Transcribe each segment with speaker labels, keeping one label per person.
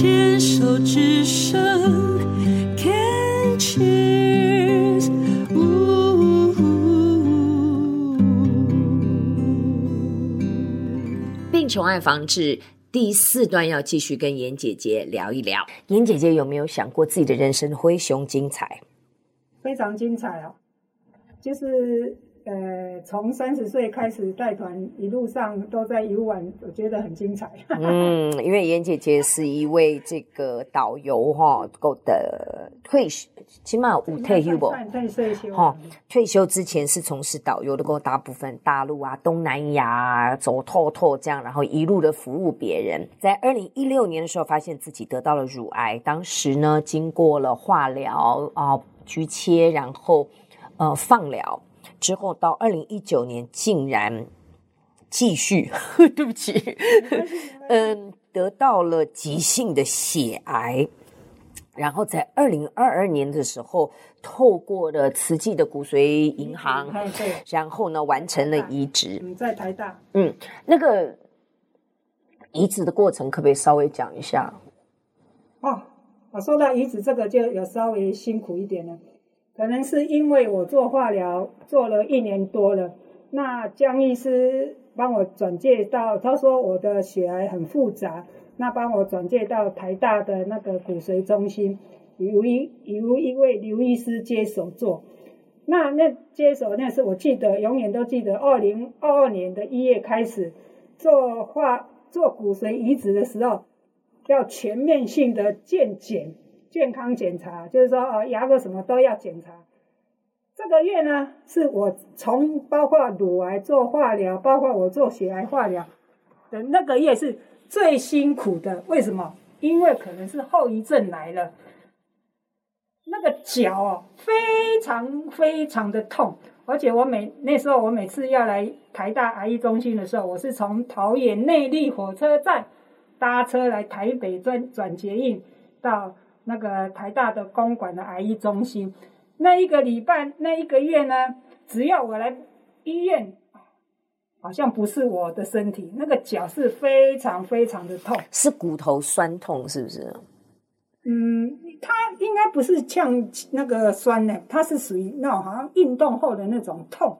Speaker 1: 牵手之声，Can cheers，
Speaker 2: 病虫害防治第四段要继续跟颜姐姐聊一聊。颜姐姐有没有想过自己的人生灰熊精彩？
Speaker 3: 非常精彩哦，就是。呃，从三十岁开始带团，一路上都在游玩，我觉得很精彩。
Speaker 2: 嗯，因为严姐姐是一位这个导游哈，够的退休，起码五退休不？
Speaker 3: 退休
Speaker 2: 哈，退休之前是从事导游的，够大部分大陆啊、东南亚走透透这样，然后一路的服务别人。在二零一六年的时候，发现自己得到了乳癌，当时呢，经过了化疗啊、局切，然后呃放疗。之后到二零一九年，竟然继续，对不起，嗯，得到了急性的血癌，然后在二零二二年的时候，透过了慈济的骨髓银行，然后呢，完成了移植。
Speaker 3: 你，在台大。
Speaker 2: 嗯，那个移植的过程，可不可以稍微讲一下？
Speaker 3: 哦，我说到移植这个，就有稍微辛苦一点了。可能是因为我做化疗做了一年多了，那江医师帮我转介到，他说我的血癌很复杂，那帮我转介到台大的那个骨髓中心，由一由一位刘医师接手做。那那接手那是我记得永远都记得，二零二二年的一月开始做化做骨髓移植的时候，要全面性的健检。健康检查就是说，呃，牙科什么都要检查。这个月呢，是我从包括乳癌做化疗，包括我做血癌化疗的那个月是最辛苦的。为什么？因为可能是后遗症来了，那个脚哦，非常非常的痛，而且我每那时候我每次要来台大癌医中心的时候，我是从桃园内坜火车站搭车来台北转转捷运到。那个台大的公馆的癌医中心，那一个礼拜那一个月呢，只要我来医院，好像不是我的身体，那个脚是非常非常的痛，
Speaker 2: 是骨头酸痛，是不是？
Speaker 3: 嗯，它应该不是像那个酸的，它是属于那种好像运动后的那种痛，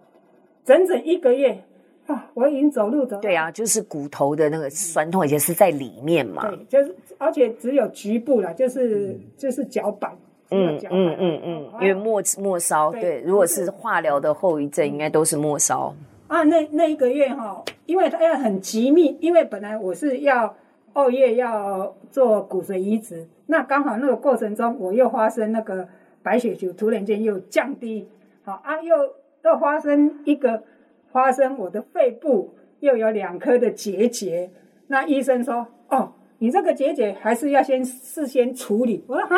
Speaker 3: 整整一个月。啊，我已经走路走。
Speaker 2: 对啊，就是骨头的那个酸痛，而且是在里面嘛。
Speaker 3: 对，就是而且只有局部了，就是、嗯、就是脚板。
Speaker 2: 嗯嗯嗯嗯，嗯，因为末末梢。对，对，如果是化疗的后遗症，应该都是末梢。
Speaker 3: 啊，那那一个月哈，因为它要很急密，因为本来我是要二月要做骨髓移植，那刚好那个过程中我又发生那个白血球突然间又降低，好啊，又又发生一个。发生我的肺部又有两颗的结节，那医生说：“哦，你这个结节还是要先事先处理。”我说：“啊，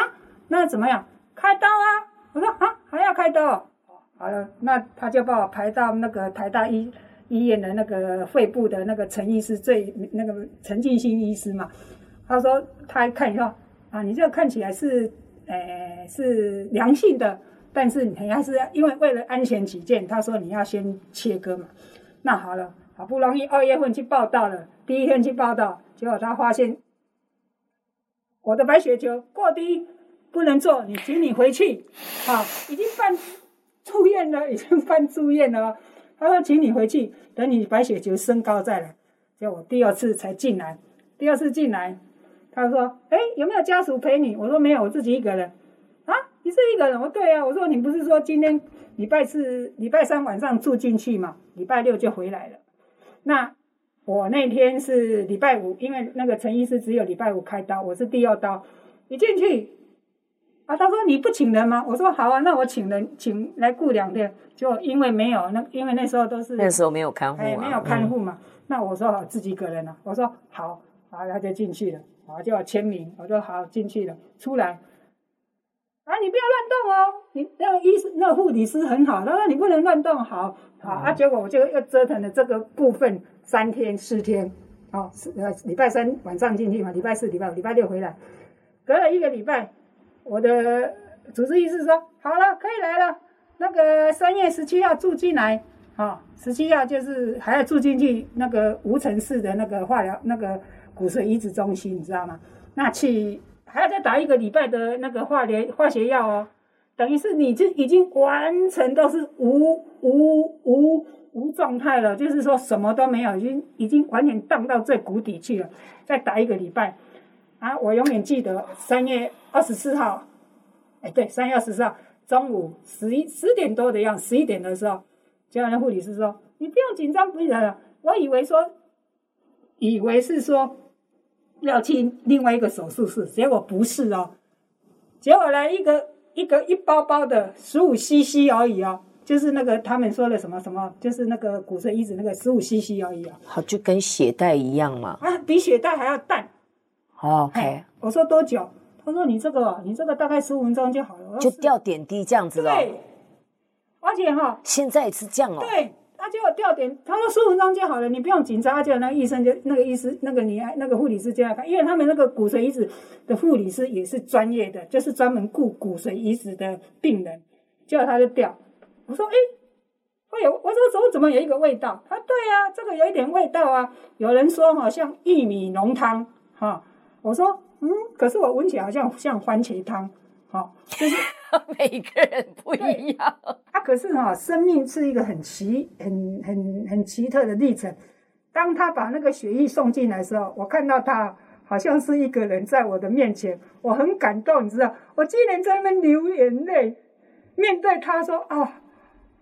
Speaker 3: 那怎么样？开刀啊？”我说：“啊，还要开刀？”好了，那他就把我排到那个台大医医院的那个肺部的那个陈医师，最那个陈进兴医师嘛。他说他看以后啊，你这个看起来是，呃，是良性的。但是你还是因为为了安全起见，他说你要先切割嘛。那好了，好不容易二月份去报到了，第一天去报到，结果他发现我的白血球过低，不能做，你请你回去。啊，已经办住院了，已经办住院了。他说请你回去，等你白血球升高再来。结果我第二次才进来，第二次进来，他说：“哎，有没有家属陪你？”我说：“没有，我自己一个人。”你是一个人？我对啊，我说你不是说今天礼拜四、礼拜三晚上住进去嘛，礼拜六就回来了。那我那天是礼拜五，因为那个陈医师只有礼拜五开刀，我是第二刀。一进去啊，他说你不请人吗？我说好啊，那我请人，请来顾两天。就因为没有那，因为那时候都是
Speaker 2: 那时候没有看护、啊，
Speaker 3: 哎，没有看护嘛。嗯、那我说好，自己一个人了、啊。我说好，然后他就进去了，啊，就要签名。我说好，进去了，出来。啊，你不要乱动哦！你那个医生、那个护理师很好，他说你不能乱动，好，好啊。结果我就又折腾了这个部分三天四天，哦，呃礼拜三晚上进去嘛，礼拜四、礼拜五、礼拜六回来，隔了一个礼拜，我的主治医师说好了，可以来了。那个三月十七号住进来，哦，十七号就是还要住进去那个无尘室的那个化疗那个骨髓移植中心，你知道吗？那去还要再打一个礼拜的那个化疗化学药哦，等于是你就已经完全都是无无无无状态了，就是说什么都没有，已经已经完全荡到最谷底去了。再打一个礼拜，啊，我永远记得三月二十四号，哎，对，三月二十四号中午十一十点多的样子，十一点的时候，结果那护理师说：“你不用紧张，不用了。”我以为说，以为是说要去另外一个手术室，结果不是哦，结果呢一个一个一包包的十五 CC 而已哦，就是那个他们说的什么什么，就是那个骨髓移植那个十五 CC 而已啊、哦，
Speaker 2: 好，就跟血袋一样嘛，
Speaker 3: 啊，比血袋还要淡。
Speaker 2: Oh, OK，
Speaker 3: 我说多久？他说你这个你这个大概十五分钟就好了，
Speaker 2: 就掉点滴这样子了。
Speaker 3: 对，而且哈、哦，
Speaker 2: 现在是这样哦。
Speaker 3: 对。他就吊点，他说十五分钟就好了，你不用紧张。就那个医生就那个医师那个你那个护理师就要看，因为他们那个骨髓移植的护理师也是专业的，就是专门顾骨髓移植的病人。结果他就吊，我说哎，会有，我说怎么怎么有一个味道？他说对啊，这个有一点味道啊。有人说好像玉米浓汤哈，我说嗯，可是我闻起来好像像番茄汤，好就是。
Speaker 2: 每个人不一样
Speaker 3: 啊，可是哈、哦，生命是一个很奇、很很很奇特的历程。当他把那个血液送进来的时候，我看到他好像是一个人在我的面前，我很感动，你知道，我竟然在那边流眼泪，面对他说：“啊、哦，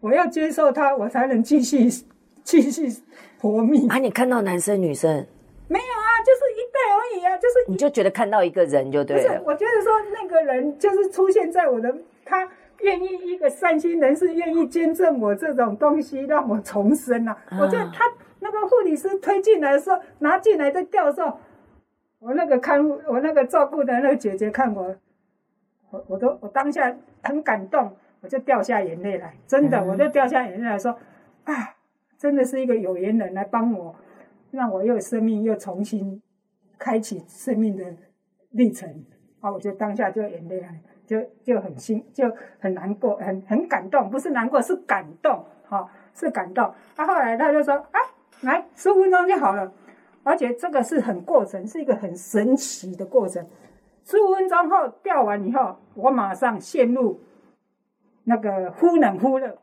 Speaker 3: 我要接受他，我才能继续 继续活命。”
Speaker 2: 啊，你看到男生女生？
Speaker 3: 没有啊，就是而已啊，就是
Speaker 2: 你就觉得看到一个人就对了。
Speaker 3: 不是，我觉得说那个人就是出现在我的，他愿意一个善心人士愿意捐赠我这种东西让我重生啊。啊我觉得他那个护理师推进来的时候，拿进来在吊的时候，我那个看护我那个照顾的那个姐姐看我，我我都我当下很感动，我就掉下眼泪来，真的，嗯、我就掉下眼泪来说，啊，真的是一个有缘人来帮我。让我又有生命又重新开启生命的历程，啊！我就当下就眼泪来，就就很心就很难过，很很感动，不是难过是感动，哈、哦，是感动。他、啊、后来他就说啊，来十五分钟就好了，而且这个是很过程，是一个很神奇的过程。十五分钟后吊完以后，我马上陷入那个忽冷忽热。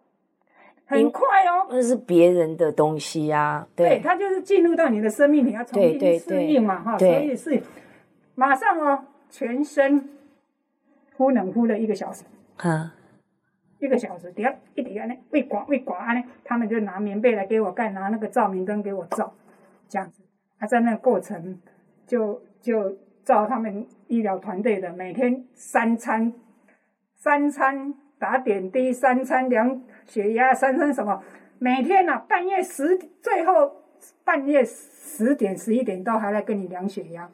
Speaker 3: 很快哦，
Speaker 2: 那是别人的东西呀、啊，对，
Speaker 3: 对，它就是进入到你的生命，你要重新适应嘛，哈，所以是马上哦，全身忽冷忽热一个小时，
Speaker 2: 哈，
Speaker 3: 一个小时，底下一底下呢，胃刮胃刮呢，他们就拿棉被来给我盖，拿那个照明灯给我照，这样子，啊，在那个过程就就照他们医疗团队的每天三餐三餐。打点滴，三餐量血压，三餐什么？每天呐、啊，半夜十，最后半夜十点、十一点都还来跟你量血压。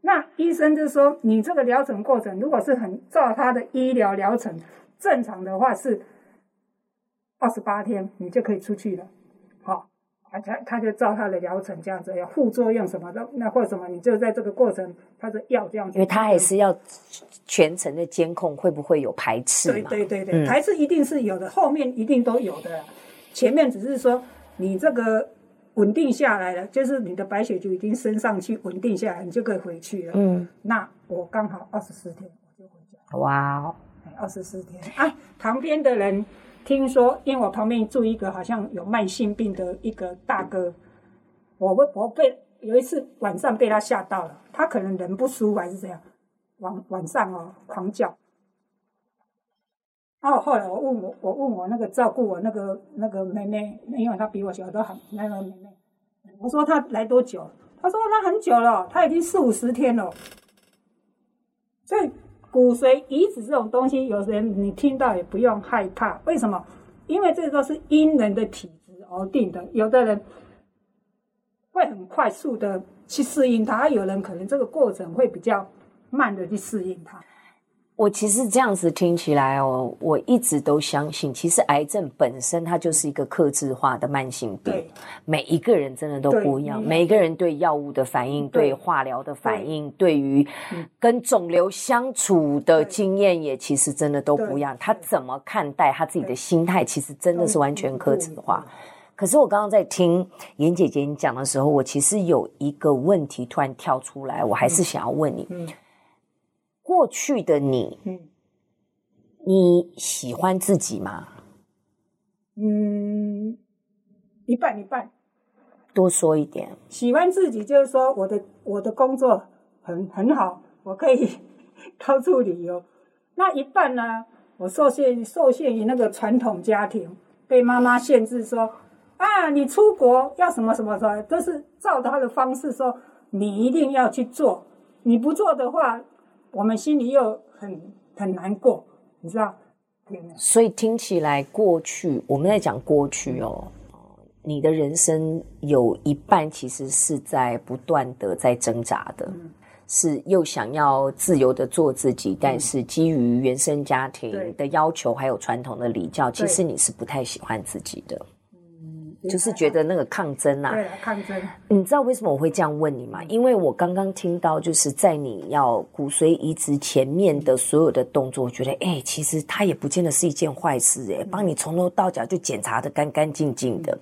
Speaker 3: 那医生就说，你这个疗程过程，如果是很照他的医疗疗程，正常的话是二十八天，你就可以出去了。好。他他就照他的疗程这样子，要副作用什么的，那或什么，你就在这个过程，他的药这样子。
Speaker 2: 因为他还是要全程的监控，会不会有排斥？
Speaker 3: 对对对对，嗯、排斥一定是有的，后面一定都有的，前面只是说你这个稳定下来了，就是你的白血球已经升上去，稳定下来，你就可以回去了。嗯，那我刚好二十四天我就回家。
Speaker 2: 哇哦，
Speaker 3: 二十四天啊，旁边的人。听说，因为我旁边住一个好像有慢性病的一个大哥，我我被有一次晚上被他吓到了，他可能人不舒服还是怎样，晚晚上哦狂叫。然后后来我问我我问我那个照顾我那个那个妹妹，因为她比我小都很那个妹妹，我说她来多久？她说她很久了，她已经四五十天了，所以。骨髓移植这种东西，有人你听到也不用害怕。为什么？因为这个是因人的体质而定的。有的人会很快速的去适应它，有人可能这个过程会比较慢的去适应它。
Speaker 2: 我其实这样子听起来哦，我一直都相信，其实癌症本身它就是一个克制化的慢性病。对，每一个人真的都不一样，每一个人对药物的反应、对，对化疗的反应、对，对于跟肿瘤相处的经验，也其实真的都不一样。他怎么看待他自己的心态，其实真的是完全克制化。可是我刚刚在听严姐姐你讲的时候，我其实有一个问题突然跳出来，我还是想要问你：
Speaker 3: 嗯，
Speaker 2: 过去的你，
Speaker 3: 嗯，
Speaker 2: 你喜欢自己吗？
Speaker 3: 嗯，一半一半。
Speaker 2: 多说一点。
Speaker 3: 喜欢自己就是说，我的我的工作很很好，我可以到处旅游。那一半呢，我受限受限于那个传统家庭，被妈妈限制说啊，你出国要什么什么什么，都是照他的方式说，你一定要去做，你不做的话，我们心里又很很难过，你知道？
Speaker 2: 所以听起来，过去我们在讲过去哦，你的人生有一半其实是在不断的在挣扎的。嗯是又想要自由的做自己，但是基于原生家庭的要求，还有传统的礼教，其实你是不太喜欢自己的，嗯，就是觉得那个抗争啊，
Speaker 3: 对，抗争。
Speaker 2: 你知道为什么我会这样问你吗？因为我刚刚听到，就是在你要骨髓移植前面的所有的动作，我觉得，哎，其实它也不见得是一件坏事，哎，帮你从头到脚就检查的干干净净的。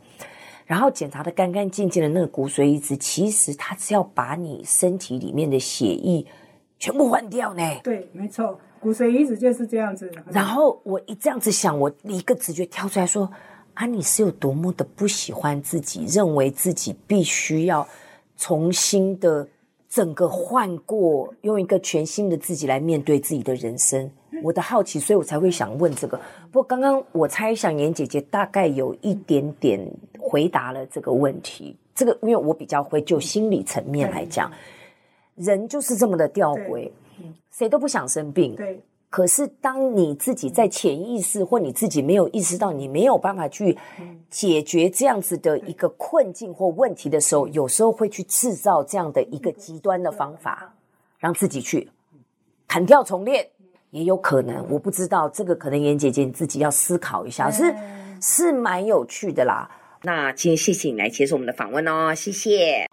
Speaker 2: 然后检查的干干净净的那个骨髓移植，其实它是要把你身体里面的血液全部换掉呢。
Speaker 3: 对，没错，骨髓移植就是这样子。
Speaker 2: 然后我一这样子想，我一个直觉跳出来说：啊，你是有多么的不喜欢自己，认为自己必须要重新的整个换过，用一个全新的自己来面对自己的人生。我的好奇，所以我才会想问这个。不过刚刚我猜想，妍姐姐大概有一点点回答了这个问题。这个因为我比较会就心理层面来讲，人就是这么的吊诡，谁都不想生病。
Speaker 3: 对。
Speaker 2: 可是当你自己在潜意识或你自己没有意识到你没有办法去解决这样子的一个困境或问题的时候，有时候会去制造这样的一个极端的方法，让自己去砍掉重练。也有可能，我不知道这个，可能妍姐姐你自己要思考一下，是是蛮有趣的啦。那今天谢谢你来接受我们的访问哦，谢谢。